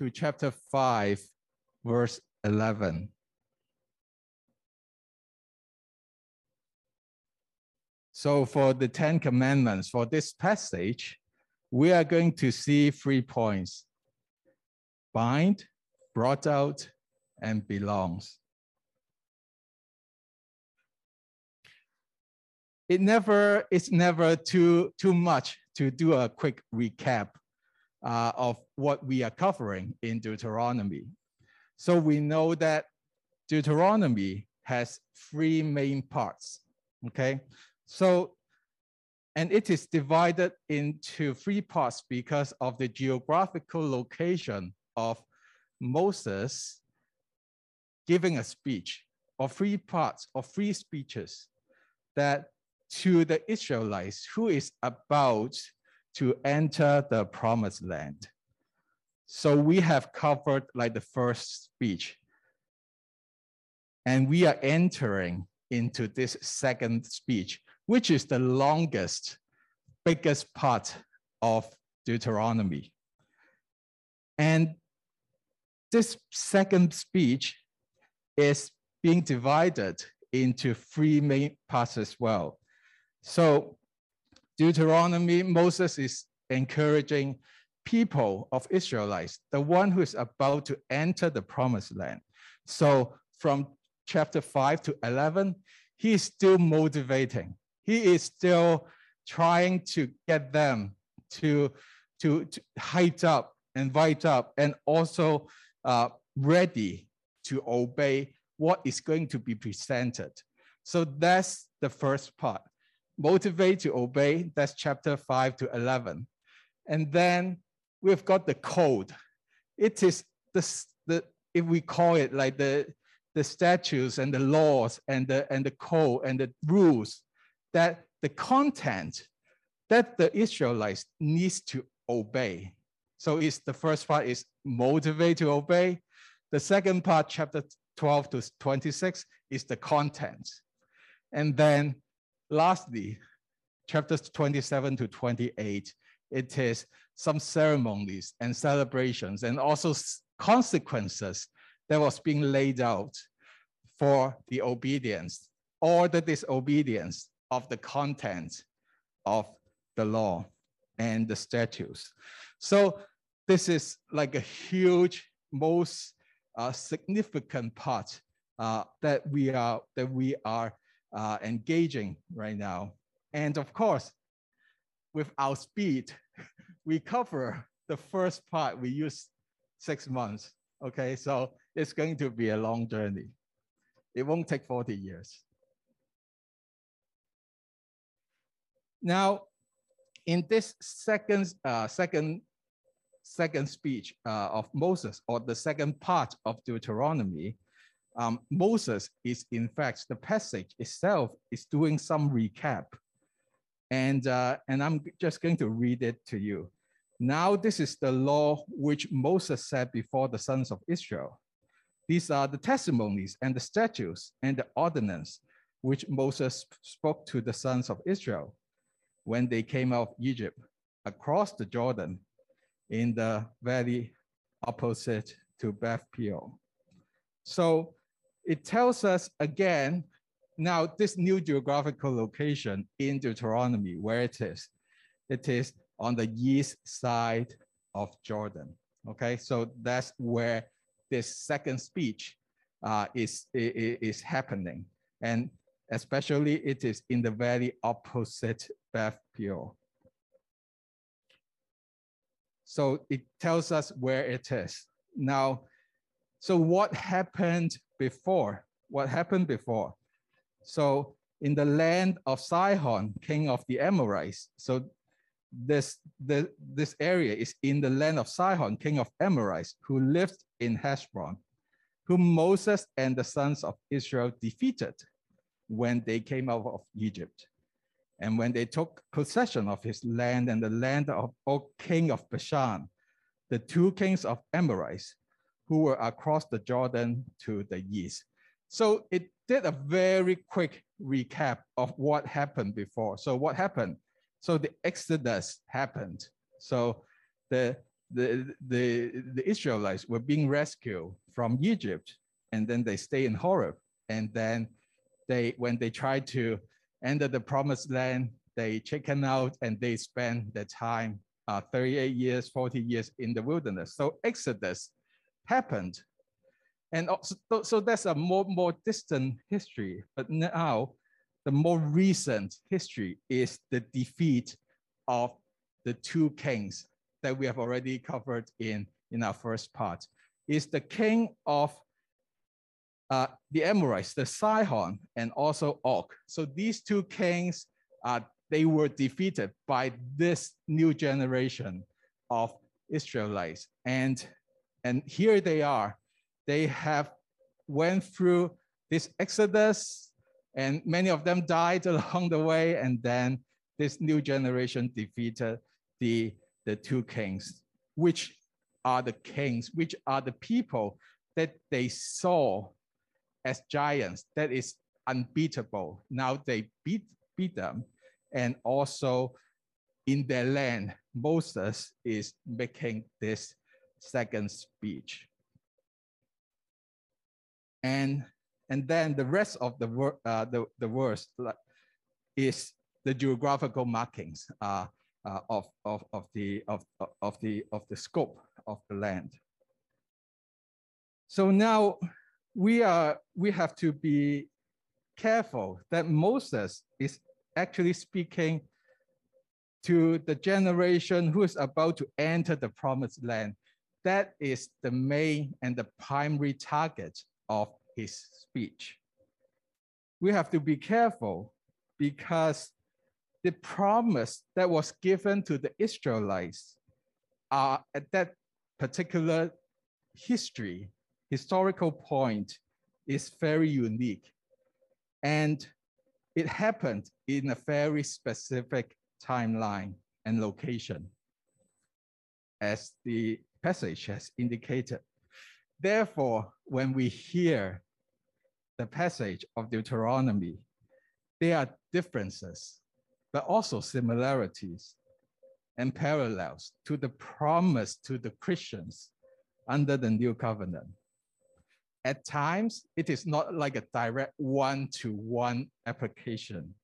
to chapter 5, verse 11. So for the Ten Commandments, for this passage, we are going to see three points. Bind, brought out, and belongs. It never, it's never too, too much to do a quick recap uh, of what we are covering in Deuteronomy. So we know that Deuteronomy has three main parts, okay? So, and it is divided into three parts because of the geographical location of Moses giving a speech or three parts or three speeches that to the Israelites who is about to enter the promised land. So we have covered like the first speech. And we are entering into this second speech, which is the longest, biggest part of Deuteronomy. And this second speech is being divided into three main parts as well. So Deuteronomy, Moses is encouraging people of Israelites, the one who is about to enter the promised land. So from chapter 5 to 11, he is still motivating. He is still trying to get them to, to, to hyped up, invite up, and also uh, ready to obey what is going to be presented. So that's the first part motivate to obey, that's chapter 5 to 11. And then we've got the code. It is the, the if we call it like the, the statutes and the laws and the, and the code and the rules that the content that the Israelites needs to obey. So it's the first part is motivate to obey. The second part, chapter 12 to 26, is the content. And then Lastly, chapters 27 to 28, it is some ceremonies and celebrations and also consequences that was being laid out for the obedience or the disobedience of the content of the law and the statutes. So this is like a huge, most uh, significant part uh, that we are that we are uh, engaging right now. And of course, with our speed, we cover the first part, we use six months. Okay, so it's going to be a long journey. It won't take 40 years. Now, in this second, uh, second, second speech uh, of Moses, or the second part of Deuteronomy, um, Moses is in fact, the passage itself is doing some recap. And, uh, and I'm just going to read it to you. Now this is the law which Moses set before the sons of Israel. These are the testimonies and the statutes and the ordinance which Moses spoke to the sons of Israel when they came out of Egypt across the Jordan in the valley opposite to Beth Peor. So it tells us again, now this new geographical location in Deuteronomy, where it is. It is on the east side of Jordan. Okay, so that's where this second speech uh, is, is, is happening. And especially it is in the very opposite Beth Peor. So it tells us where it is. Now, so what happened before? What happened before? So in the land of Sihon, king of the Amorites. So this, the, this area is in the land of Sihon, king of Amorites, who lived in Heshbon, whom Moses and the sons of Israel defeated when they came out of Egypt. And when they took possession of his land and the land of Og king of Bashan, the two kings of Amorites, who were across the Jordan to the east. So it did a very quick recap of what happened before. So what happened? So the Exodus happened. So the the, the, the Israelites were being rescued from Egypt, and then they stay in Horeb. And then they, when they tried to enter the promised land, they chicken out and they spend their time uh, 38 years, 40 years in the wilderness. So Exodus happened. And also, so that's a more, more distant history. But now, the more recent history is the defeat of the two kings that we have already covered in, in our first part. Is the king of uh, the Amorites, the Sihon, and also Og. So these two kings, uh, they were defeated by this new generation of Israelites. And, and here they are. They have went through this exodus, and many of them died along the way. And then this new generation defeated the, the two kings, which are the kings, which are the people that they saw as giants that is unbeatable. Now they beat, beat them. And also in their land, Moses is making this second speech. And, and then the rest of the, word, uh, the, the verse is the geographical markings uh, uh, of, of, of, the, of, of, the, of the scope of the land. So now we are we have to be careful that Moses is actually speaking to the generation who is about to enter the promised land. That is the main and the primary target of his speech. We have to be careful because the promise that was given to the Israelites at that particular history historical point is very unique. And it happened in a very specific timeline and location, as the passage has indicated. Therefore, when we hear the passage of Deuteronomy, there are differences, but also similarities and parallels to the promise to the Christians under the new covenant. At times, it is not like a direct one-to-one application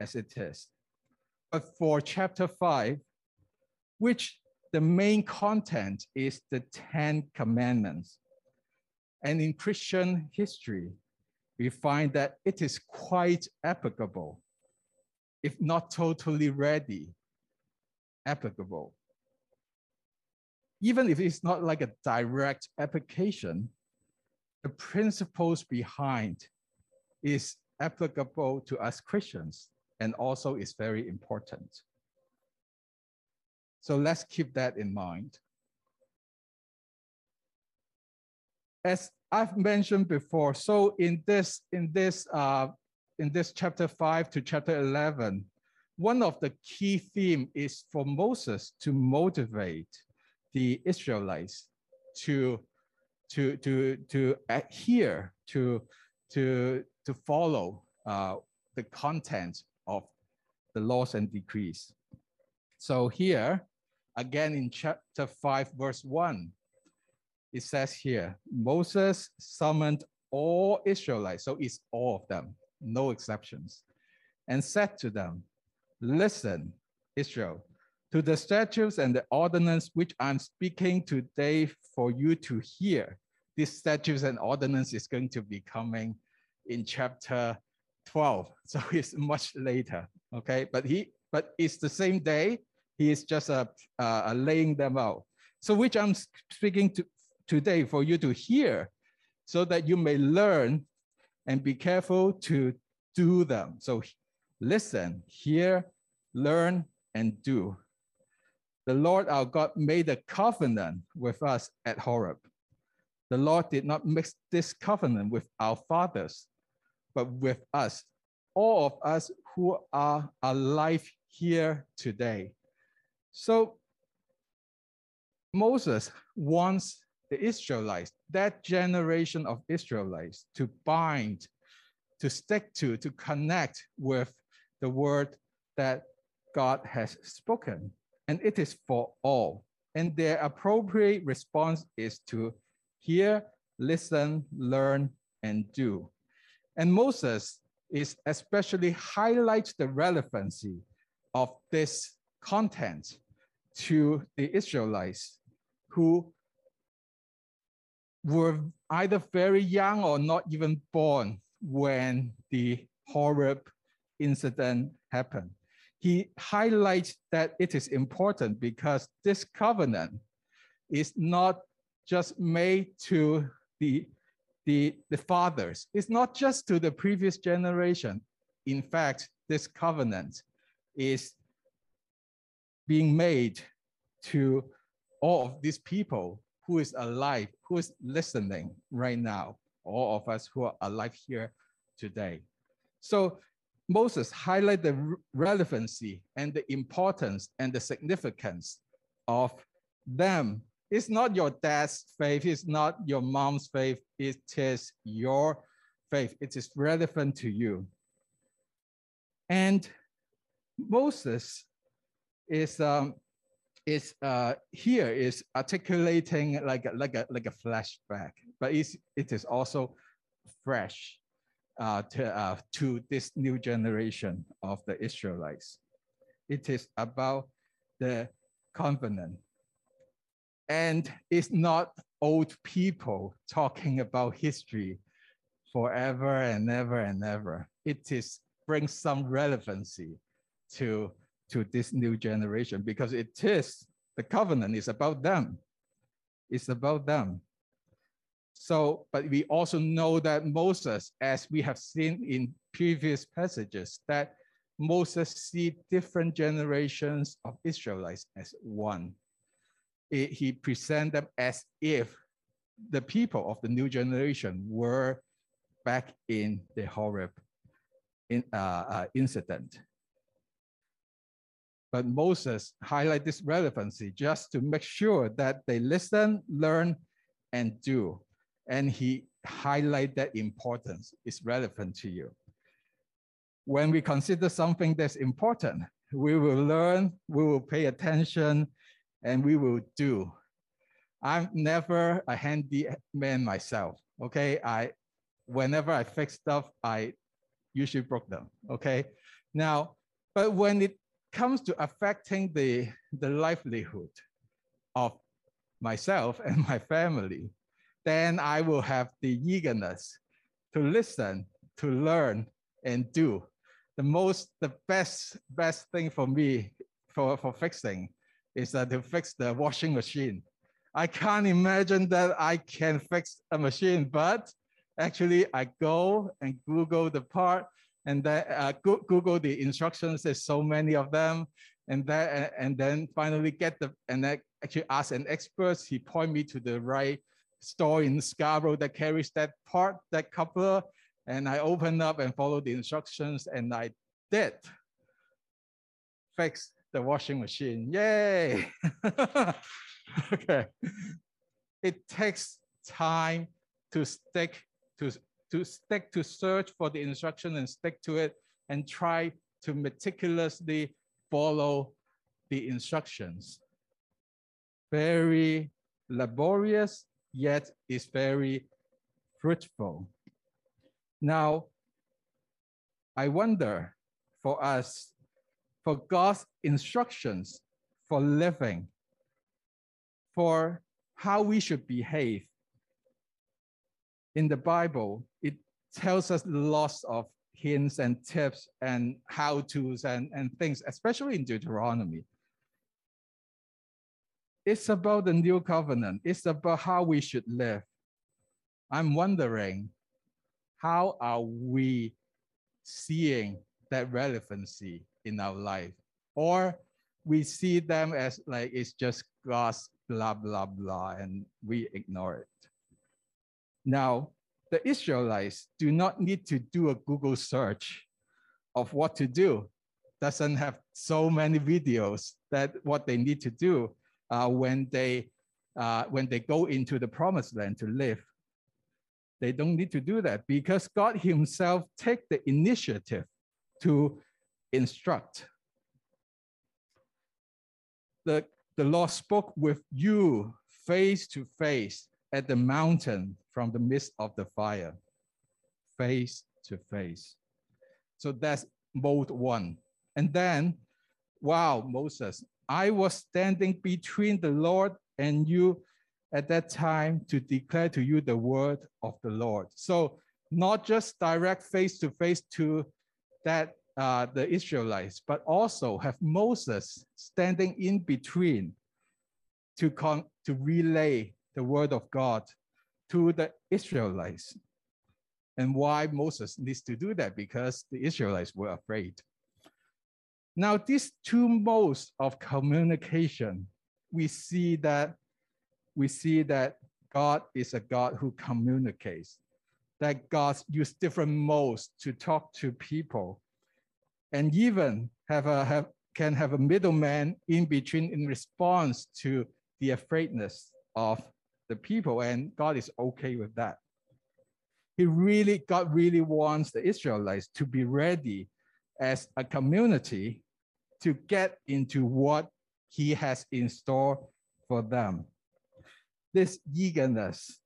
as it is. But for chapter five, which the main content is the 10 commandments. And in Christian history, we find that it is quite applicable, if not totally ready, applicable. Even if it's not like a direct application, the principles behind is applicable to us Christians and also is very important. So let's keep that in mind. As I've mentioned before, so in this in this uh, in this chapter five to chapter eleven, one of the key theme is for Moses to motivate the Israelites to to, to, to adhere to, to, to follow uh, the content of the laws and decrees. So here, again in chapter 5, verse 1, it says here, Moses summoned all Israelites, so it's all of them, no exceptions, and said to them, Listen, Israel, to the statutes and the ordinance which I'm speaking today for you to hear. These statutes and ordinance is going to be coming in chapter 12. So it's much later, okay? But he, but it's the same day. He is just uh, uh, laying them out. So which I'm speaking to today for you to hear so that you may learn and be careful to do them. So listen, hear, learn, and do the Lord our God made a covenant with us at Horeb. The Lord did not make this covenant with our fathers, but with us, all of us who are alive here today. So Moses wants the Israelites, that generation of Israelites, to bind, to stick to, to connect with the word that God has spoken and it is for all, And their appropriate response is to hear, listen, learn, and do. And Moses is especially highlights the relevancy of this content to the Israelites who were either very young or not even born when the Horeb incident happened. He highlights that it is important because this covenant is not just made to the, the, the fathers, it's not just to the previous generation. In fact, this covenant is being made to all of these people who is alive, who is listening right now, all of us who are alive here today. So Moses highlight the relevancy and the importance and the significance of them. It's not your dad's faith, it's not your mom's faith, it is your faith. It is relevant to you. And Moses is um, is uh, here is articulating like a, like a like a flashback, but it's, it is also fresh uh, to uh, to this new generation of the Israelites. It is about the covenant, and it's not old people talking about history forever and ever and ever. It is brings some relevancy to to this new generation because it is the covenant is about them. It's about them. So, but we also know that Moses, as we have seen in previous passages, that Moses see different generations of Israelites as one. It, he present them as if the people of the new generation were back in the Horeb in, uh, uh, incident. But Moses highlight this relevancy just to make sure that they listen, learn, and do. And he highlight that importance is relevant to you. When we consider something that's important, we will learn, we will pay attention, and we will do. I'm never a handy man myself. Okay, I whenever I fix stuff, I usually broke them. Okay, now, but when it comes to affecting the, the livelihood of myself and my family, then I will have the eagerness to listen, to learn, and do. The most, the best, best thing for me for, for fixing is uh, to fix the washing machine. I can't imagine that I can fix a machine, but actually I go and Google the part and then uh, Google the instructions. There's so many of them, and then and then finally get the and then actually ask an expert. He point me to the right store in Scarborough that carries that part, that coupler, and I opened up and followed the instructions, and I did fix the washing machine. Yay! okay. It takes time to stick to to stick to search for the instruction and stick to it and try to meticulously follow the instructions. Very laborious, yet is very fruitful. Now, I wonder for us, for God's instructions for living, for how we should behave, in the Bible, it tells us lots of hints and tips and how-tos and, and things, especially in Deuteronomy. It's about the new covenant. It's about how we should live. I'm wondering, how are we seeing that relevancy in our life? Or we see them as like it's just God's blah, blah, blah, and we ignore it. Now, the Israelites do not need to do a Google search of what to do. Doesn't have so many videos that what they need to do uh, when they uh, when they go into the promised land to live. They don't need to do that because God Himself take the initiative to instruct. The, the Lord spoke with you face to face at the mountain from the midst of the fire. Face to face. So that's mode one. And then, wow, Moses, I was standing between the Lord and you at that time to declare to you the word of the Lord. So not just direct face to face to that uh, the Israelites, but also have Moses standing in between to, con- to relay the word of God to the Israelites. And why Moses needs to do that? Because the Israelites were afraid. Now, these two modes of communication, we see that we see that God is a God who communicates, that God uses different modes to talk to people, and even have a have can have a middleman in between in response to the afraidness of the people, and God is okay with that. He really, God really wants the Israelites to be ready as a community to get into what he has in store for them. This eagerness,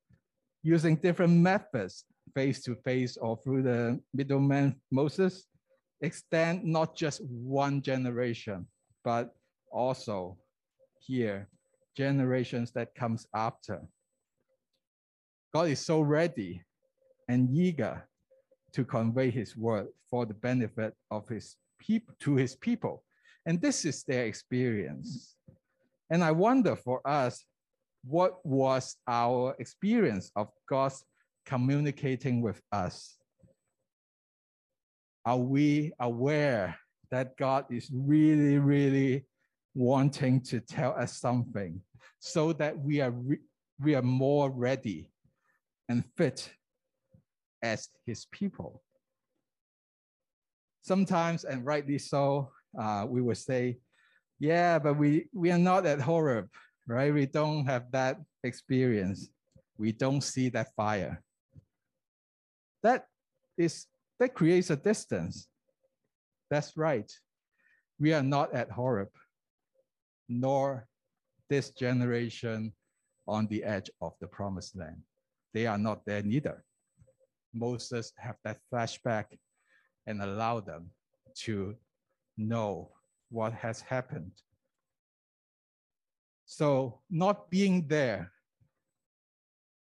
using different methods, face to face or through the middleman Moses, extend not just one generation, but also here, generations that comes after. God is so ready and eager to convey his word for the benefit of his people to his people. And this is their experience. And I wonder for us, what was our experience of God's communicating with us? Are we aware that God is really, really wanting to tell us something so that we are, we are more ready and fit as his people? Sometimes, and rightly so, uh, we will say, yeah, but we, we are not at Horeb, right? We don't have that experience. We don't see that fire. That is that creates a distance. That's right. We are not at Horeb, nor this generation on the edge of the promised land. They are not there neither. Moses have that flashback and allow them to know what has happened. So not being there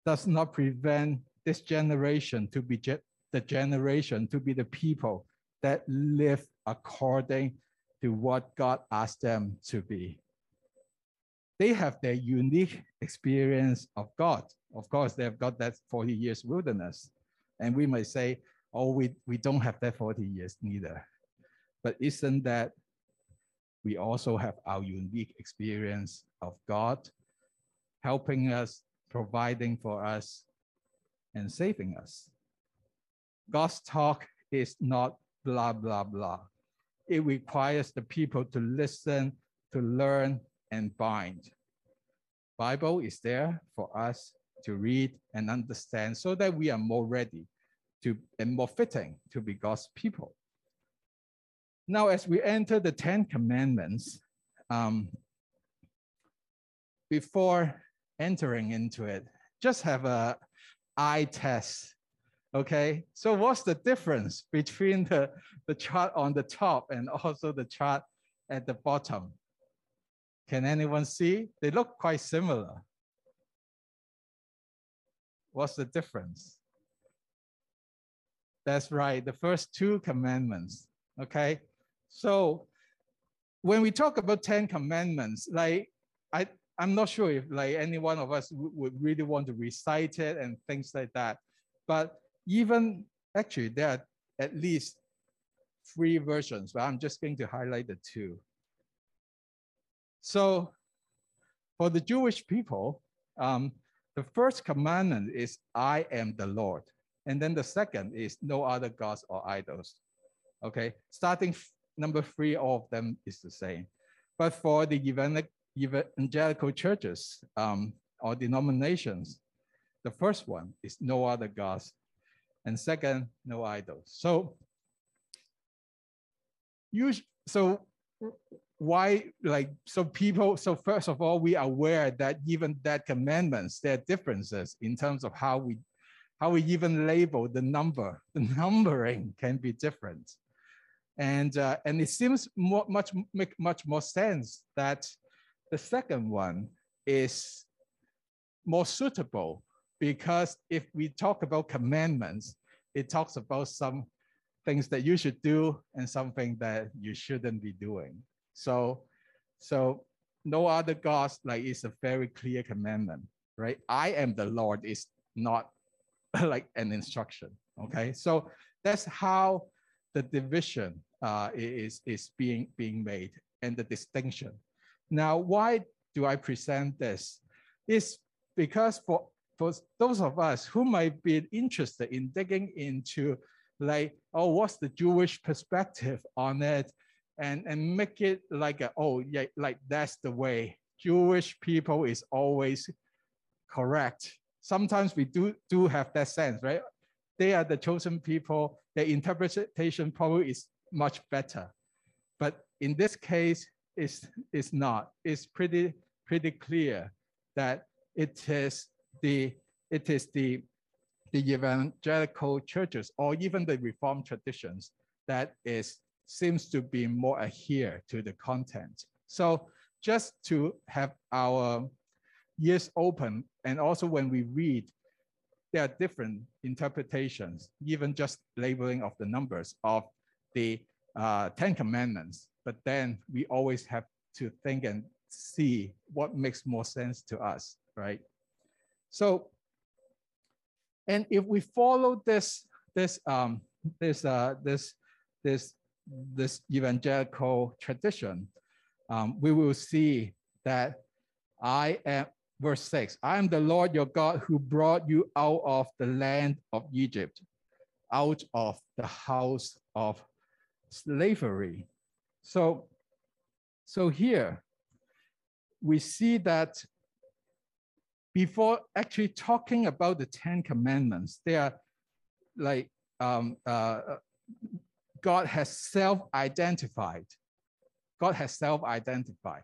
does not prevent this generation to be ge the generation, to be the people that live according to what God asked them to be. They have their unique experience of God. Of course, they've got that 40 years wilderness. And we might say, oh, we, we don't have that 40 years neither. But isn't that we also have our unique experience of God helping us, providing for us, and saving us? God's talk is not blah, blah, blah. It requires the people to listen, to learn, and bind. Bible is there for us to read and understand so that we are more ready to and more fitting to be God's people. Now, as we enter the Ten Commandments, um, before entering into it, just have a eye test. Okay, so what's the difference between the, the chart on the top and also the chart at the bottom? Can anyone see? They look quite similar. What's the difference? That's right, the first two commandments. Okay, so when we talk about 10 commandments, like I, I'm not sure if like any one of us would really want to recite it and things like that. But even actually there are at least three versions, but I'm just going to highlight the two. So for the Jewish people, um, the first commandment is I am the Lord. And then the second is no other gods or idols. Okay, starting number three, all of them is the same. But for the evangelical churches um, or denominations, the first one is no other gods, and second, no idols. So, you, so why like so people so first of all we are aware that even that commandments there are differences in terms of how we how we even label the number the numbering can be different. And uh, and it seems more, much make much more sense that the second one is more suitable because if we talk about commandments it talks about some things that you should do and something that you shouldn't be doing so, so no other gods like it's a very clear commandment, right? I am the Lord is not like an instruction. Okay, so that's how the division uh, is is being being made and the distinction. Now, why do I present this? Is because for for those of us who might be interested in digging into like, oh, what's the Jewish perspective on it? And, and make it like, a, oh, yeah, like that's the way. Jewish people is always correct. Sometimes we do, do have that sense, right? They are the chosen people. Their interpretation probably is much better. But in this case, it's, it's not. It's pretty, pretty clear that it is the, it is the, the evangelical churches or even the reformed traditions that is seems to be more adhere to the content. So just to have our ears open, and also when we read, there are different interpretations, even just labeling of the numbers of the uh, Ten Commandments. But then we always have to think and see what makes more sense to us, right? So, and if we follow this, this, um, this, uh, this, this this evangelical tradition, um, we will see that I am, verse 6, I am the Lord your God who brought you out of the land of Egypt, out of the house of slavery. So, so here we see that before actually talking about the Ten Commandments, they are like um, uh, God has self-identified. God has self-identified.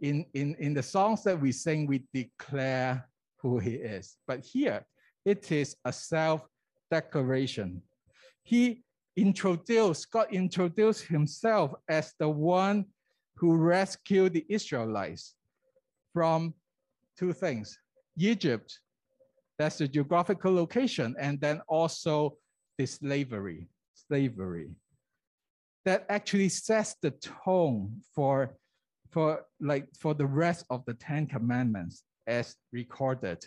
In, in, in the songs that we sing, we declare who he is. But here, it is a self-declaration. He introduced, God introduced himself as the one who rescued the Israelites from two things. Egypt, that's the geographical location, and then also the slavery, slavery that actually sets the tone for, for, like, for the rest of the Ten Commandments as recorded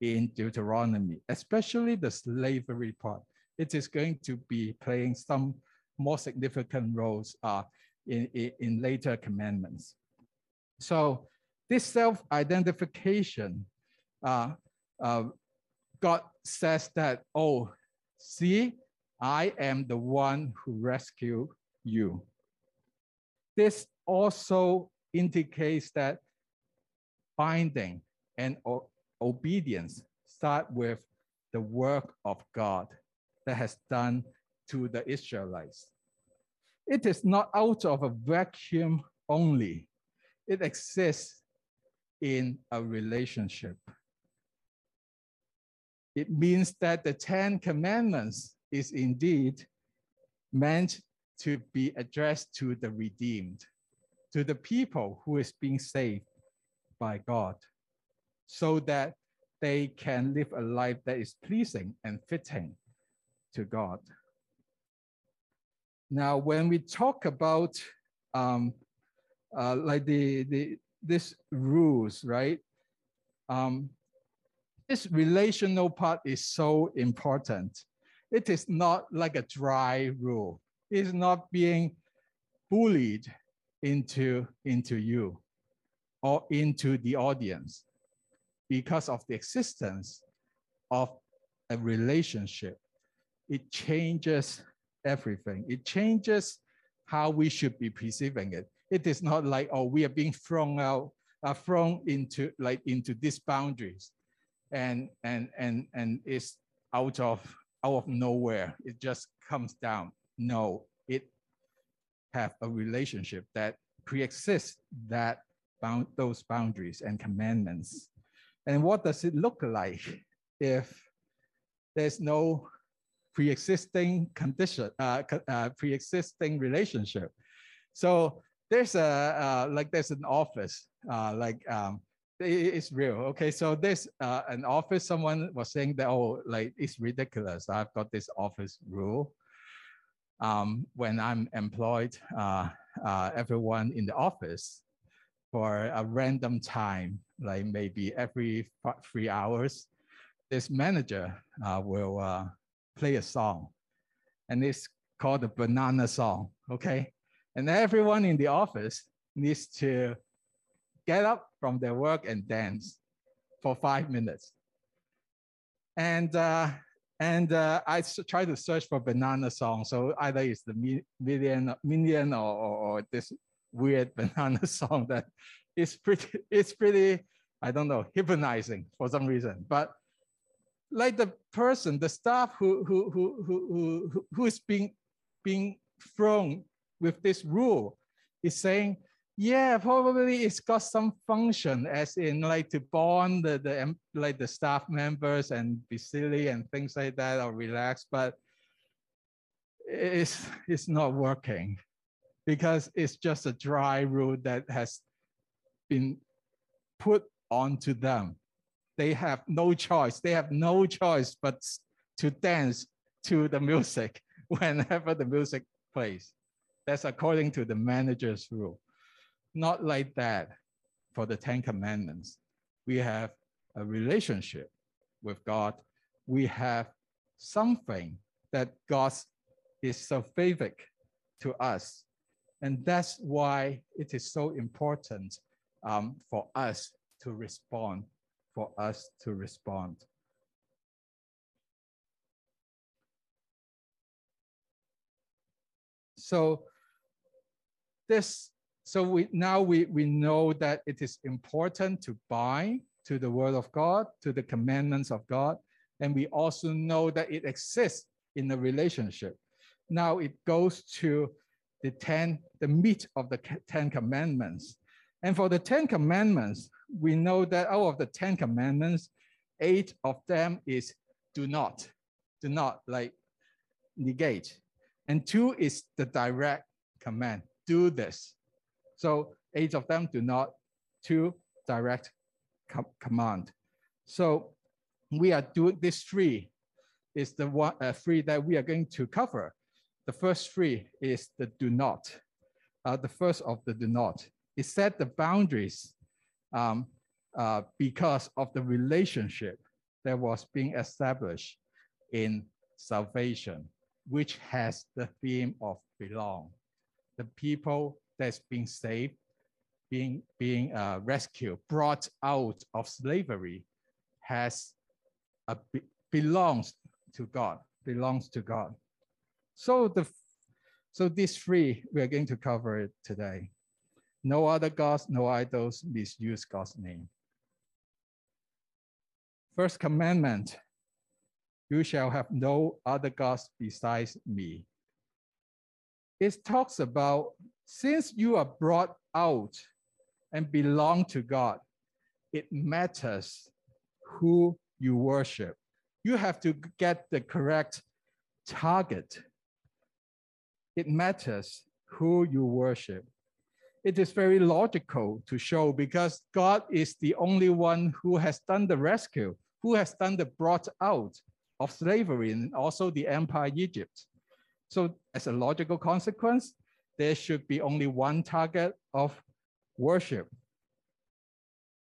in Deuteronomy, especially the slavery part. It is going to be playing some more significant roles uh, in, in, in later commandments. So this self-identification, uh, uh, God says that, oh, see, I am the one who rescued you. This also indicates that binding and obedience start with the work of God that has done to the Israelites. It is not out of a vacuum only. It exists in a relationship. It means that the Ten Commandments is indeed meant to be addressed to the redeemed, to the people who is being saved by God, so that they can live a life that is pleasing and fitting to God. Now, when we talk about um, uh, like the, the this rules, right? Um, this relational part is so important. It is not like a dry rule is not being bullied into, into you or into the audience because of the existence of a relationship. It changes everything. It changes how we should be perceiving it. It is not like, oh, we are being thrown out, uh, thrown into like into these boundaries and and and and it's out of out of nowhere. It just comes down. No, it have a relationship that pre-exist that bound those boundaries and commandments. And what does it look like if there's no pre-existing condition, uh, uh, pre-existing relationship? So there's a uh, like there's an office, uh, like um, it's real. Okay, so there's uh, an office. Someone was saying that oh, like it's ridiculous. I've got this office rule. Um, when I'm employed, uh, uh, everyone in the office for a random time, like maybe every three hours, this manager uh, will uh, play a song, and it's called the banana song. Okay, and everyone in the office needs to get up from their work and dance for five minutes. And uh, and uh, I try to search for banana song. So either it's the million, million or, or, or this weird banana song that is pretty, it's pretty, I don't know, hypnotizing for some reason. But like the person, the staff who who who who who, who is being being thrown with this rule is saying, yeah, probably it's got some function as in like to bond the, the like the staff members and be silly and things like that or relax, but it's it's not working because it's just a dry rule that has been put onto them. They have no choice. They have no choice but to dance to the music whenever the music plays. That's according to the manager's rule. Not like that for the Ten Commandments. We have a relationship with God. We have something that God is so favorite to us. And that's why it is so important um, for us to respond, for us to respond. So this so we now we, we know that it is important to bind to the word of God, to the commandments of God. And we also know that it exists in a relationship. Now it goes to the 10, the meat of the 10 commandments. And for the 10 commandments, we know that out of the 10 commandments, eight of them is do not, do not like negate. And two is the direct command, do this. So eight of them do not, two direct com command. So we are doing this three is the one uh, three that we are going to cover. The first three is the do not. Uh, the first of the do not. It set the boundaries um, uh, because of the relationship that was being established in salvation, which has the theme of belong. The people that's being saved, being, being uh, rescued, brought out of slavery has a, belongs to God, belongs to God. So the so these three we are going to cover it today. No other gods, no idols, misuse God's name. First commandment, you shall have no other gods besides me. It talks about since you are brought out and belong to God, it matters who you worship. You have to get the correct target. It matters who you worship. It is very logical to show because God is the only one who has done the rescue, who has done the brought out of slavery and also the empire Egypt. So as a logical consequence, there should be only one target of worship.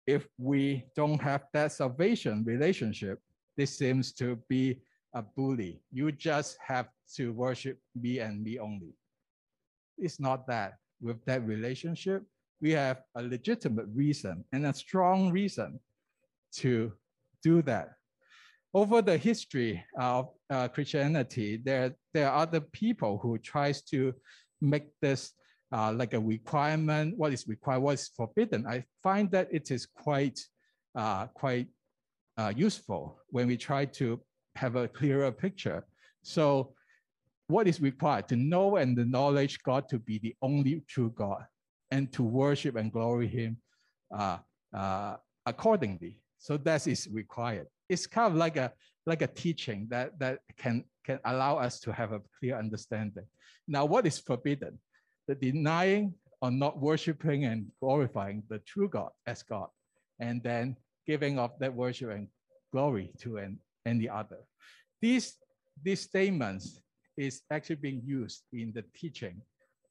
If we don't have that salvation relationship, this seems to be a bully. You just have to worship me and me only. It's not that. With that relationship, we have a legitimate reason and a strong reason to do that. Over the history of uh, Christianity, there, there are other people who tries to make this uh, like a requirement, what is required, what is forbidden, I find that it is quite, uh, quite uh, useful when we try to have a clearer picture. So what is required? To know and acknowledge God to be the only true God and to worship and glory Him uh, uh, accordingly. So that is required. It's kind of like a like a teaching that that can can allow us to have a clear understanding. Now, what is forbidden? The denying or not worshiping and glorifying the true God as God, and then giving up that worship and glory to an, any other. These, these statements is actually being used in the teaching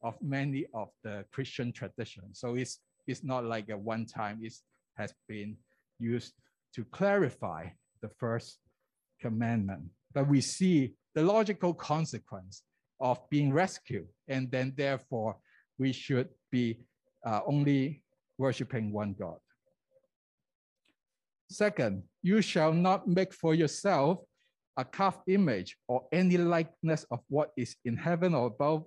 of many of the Christian traditions. So it's, it's not like a one time, it has been used to clarify the first commandment. But we see the logical consequence of being rescued, and then therefore we should be uh, only worshiping one God. Second, you shall not make for yourself a carved image or any likeness of what is in heaven or above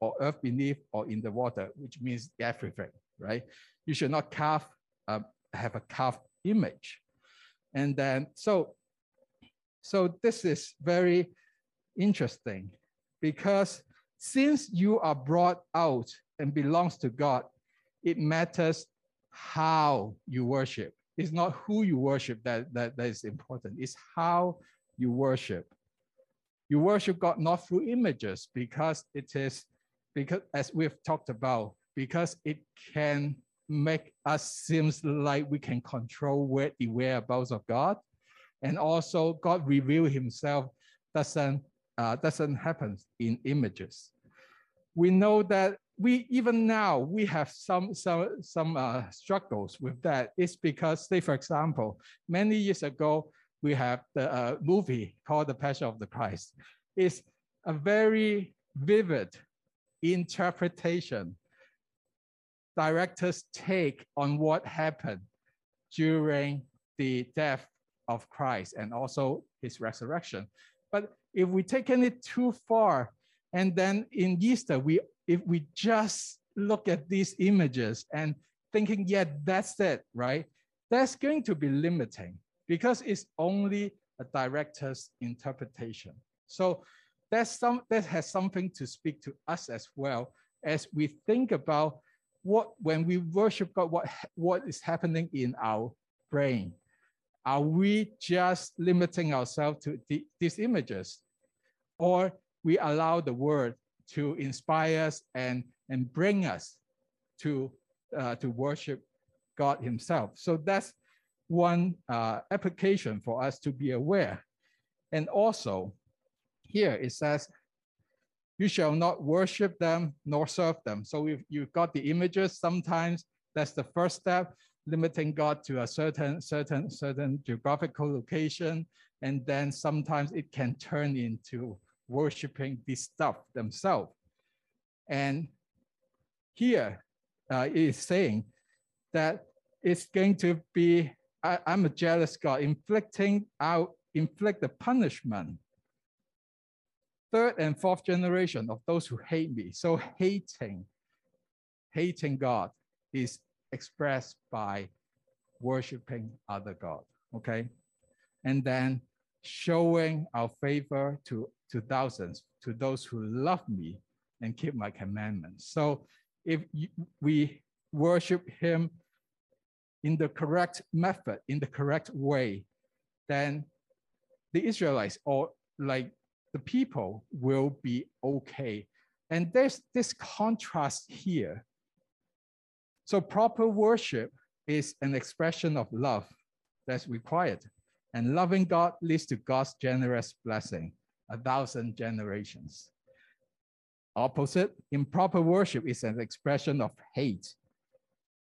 or earth beneath or in the water, which means everything, right? You should not carve, uh, have a carved image. And then, so, so this is very interesting because since you are brought out and belongs to God, it matters how you worship. It's not who you worship that, that, that is important. It's how you worship. You worship God not through images because it is, because as we've talked about, because it can make us seems like we can control where the whereabouts of God. And also God reveal himself doesn't, uh, doesn't happen in images. We know that we even now we have some some some uh, struggles with that. It's because, say for example, many years ago we have the uh, movie called The Passion of the Christ. It's a very vivid interpretation, director's take on what happened during the death of Christ and also his resurrection. But if we taken it too far, and then in Easter we if we just look at these images and thinking, yeah, that's it, right? That's going to be limiting because it's only a director's interpretation. So that's some that has something to speak to us as well as we think about what when we worship God, what what is happening in our brain. Are we just limiting ourselves to the, these images? Or we allow the word to inspire us and, and bring us to, uh, to worship God Himself. So that's one uh, application for us to be aware. And also, here it says, you shall not worship them nor serve them. So if you've got the images, sometimes that's the first step, limiting God to a certain, certain, certain geographical location. And then sometimes it can turn into worshiping this stuff themselves. And here uh, it is saying that it's going to be, I, I'm a jealous God, inflicting out, inflict the punishment. Third and fourth generation of those who hate me. So hating, hating God is expressed by worshiping other God, okay? And then showing our favor to to thousands, to those who love me and keep my commandments. So if you, we worship him in the correct method, in the correct way, then the Israelites or like the people will be okay. And there's this contrast here. So proper worship is an expression of love that's required. And loving God leads to God's generous blessing a thousand generations. Opposite, improper worship is an expression of hate.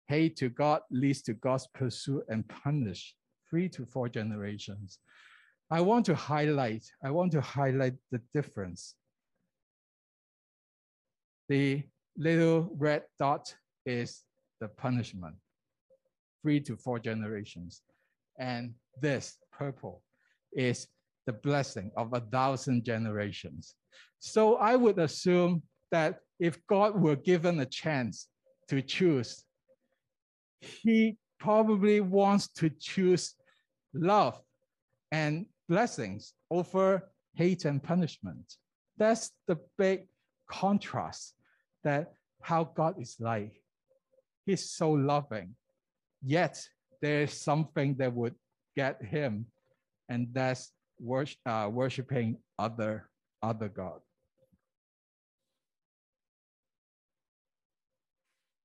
Hate to God leads to God's pursuit and punish three to four generations. I want to highlight, I want to highlight the difference. The little red dot is the punishment, three to four generations. And this purple is the blessing of a thousand generations. So I would assume that if God were given a chance to choose, he probably wants to choose love and blessings over hate and punishment. That's the big contrast that how God is like. He's so loving. Yet there's something that would get him, and that's worship, uh, worshiping other other God.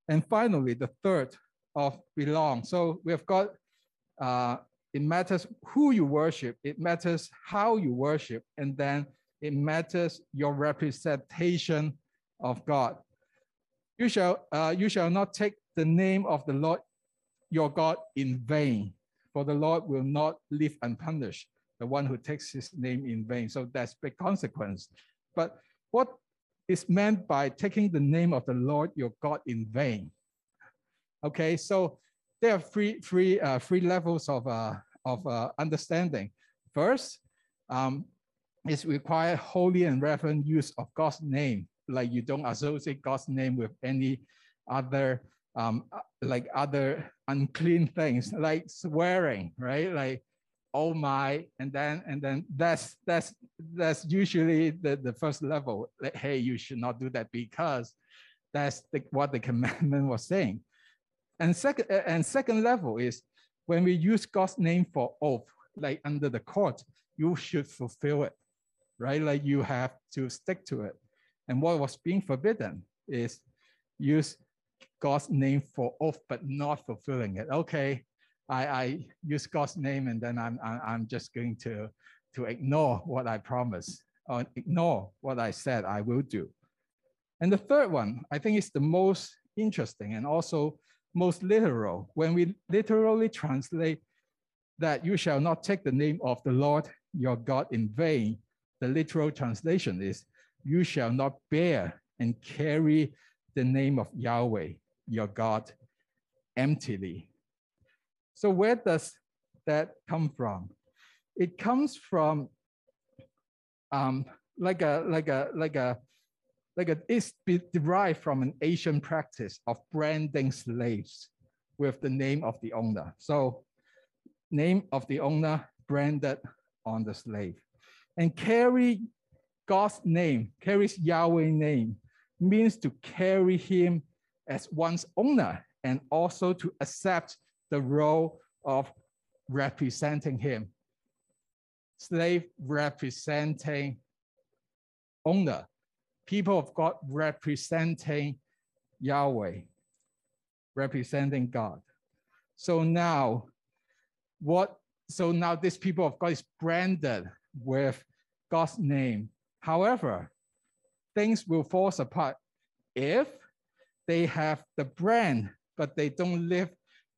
And finally, the third of belong. So we've got uh, it matters who you worship, it matters how you worship, and then it matters your representation of God. You shall, uh, you shall not take the name of the Lord your God in vain, for the Lord will not leave unpunished the one who takes his name in vain. So that's big consequence. But what is meant by taking the name of the Lord your God in vain? Okay, so there are three, three, uh, three levels of, uh, of uh, understanding. First, um, it's required holy and reverent use of God's name. Like you don't associate God's name with any other, um, like other unclean things, like swearing, right? Like, oh my, and then and then that's that's that's usually the, the first level. Like, hey, you should not do that because that's the, what the commandment was saying. And second, and second level is when we use God's name for oath, like under the court, you should fulfill it, right? Like you have to stick to it. And what was being forbidden is use God's name for oath, but not fulfilling it. Okay, I, I use God's name and then I'm, I'm just going to, to ignore what I promised or ignore what I said I will do. And the third one, I think is the most interesting and also most literal. When we literally translate that you shall not take the name of the Lord your God in vain, the literal translation is you shall not bear and carry the name of Yahweh your God emptily. So where does that come from? It comes from um, like a like a like a like a, it's derived from an Asian practice of branding slaves with the name of the owner. So name of the owner branded on the slave. And carry God's name, carries Yahweh name, means to carry him as one's owner and also to accept the role of representing him. Slave representing owner people of God representing Yahweh, representing God. So now, what? So now this people of God is branded with God's name. However, things will fall apart if they have the brand, but they don't live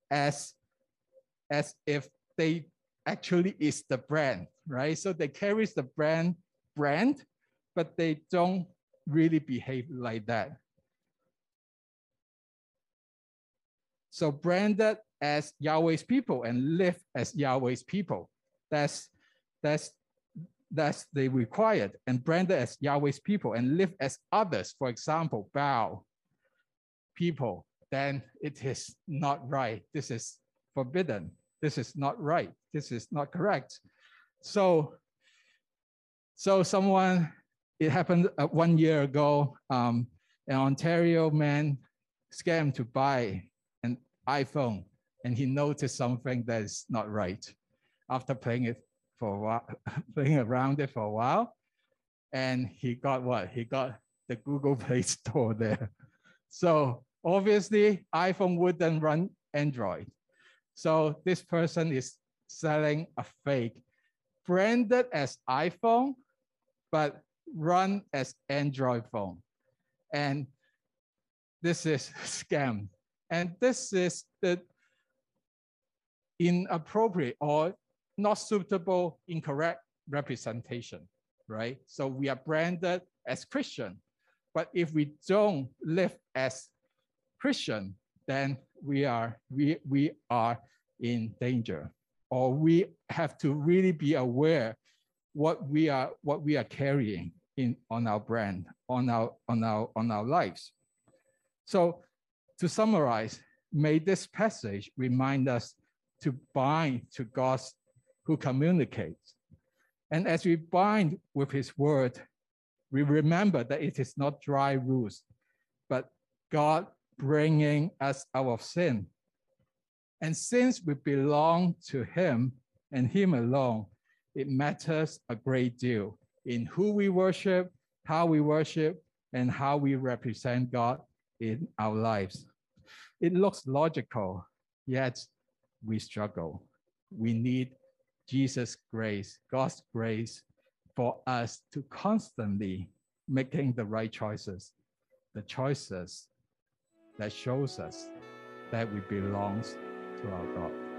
as as if they actually is the brand, right? So they carries the brand brand, but they don't really behave like that. So branded as Yahweh's people and live as Yahweh's people. That's that's that's they required and branded as Yahweh's people and live as others. For example, Baal people. Then it is not right. This is forbidden. This is not right. This is not correct. So, so someone it happened uh, one year ago. Um, an Ontario man scammed to buy an iPhone, and he noticed something that is not right after playing it for a while, playing around it for a while, and he got what? He got the Google Play Store there. So obviously, iPhone wouldn't run Android. So this person is selling a fake, branded as iPhone, but run as Android phone. And this is scam. And this is the inappropriate or not suitable, incorrect representation, right? So we are branded as Christian, but if we don't live as Christian, then we are we we are in danger, or we have to really be aware what we are what we are carrying in on our brand, on our on our on our lives. So to summarize, may this passage remind us to bind to God's who communicates. And as we bind with his word, we remember that it is not dry rules, but God bringing us out of sin. And since we belong to him and him alone, it matters a great deal in who we worship, how we worship, and how we represent God in our lives. It looks logical, yet we struggle. We need Jesus' grace, God's grace for us to constantly making the right choices, the choices that shows us that we belong to our God.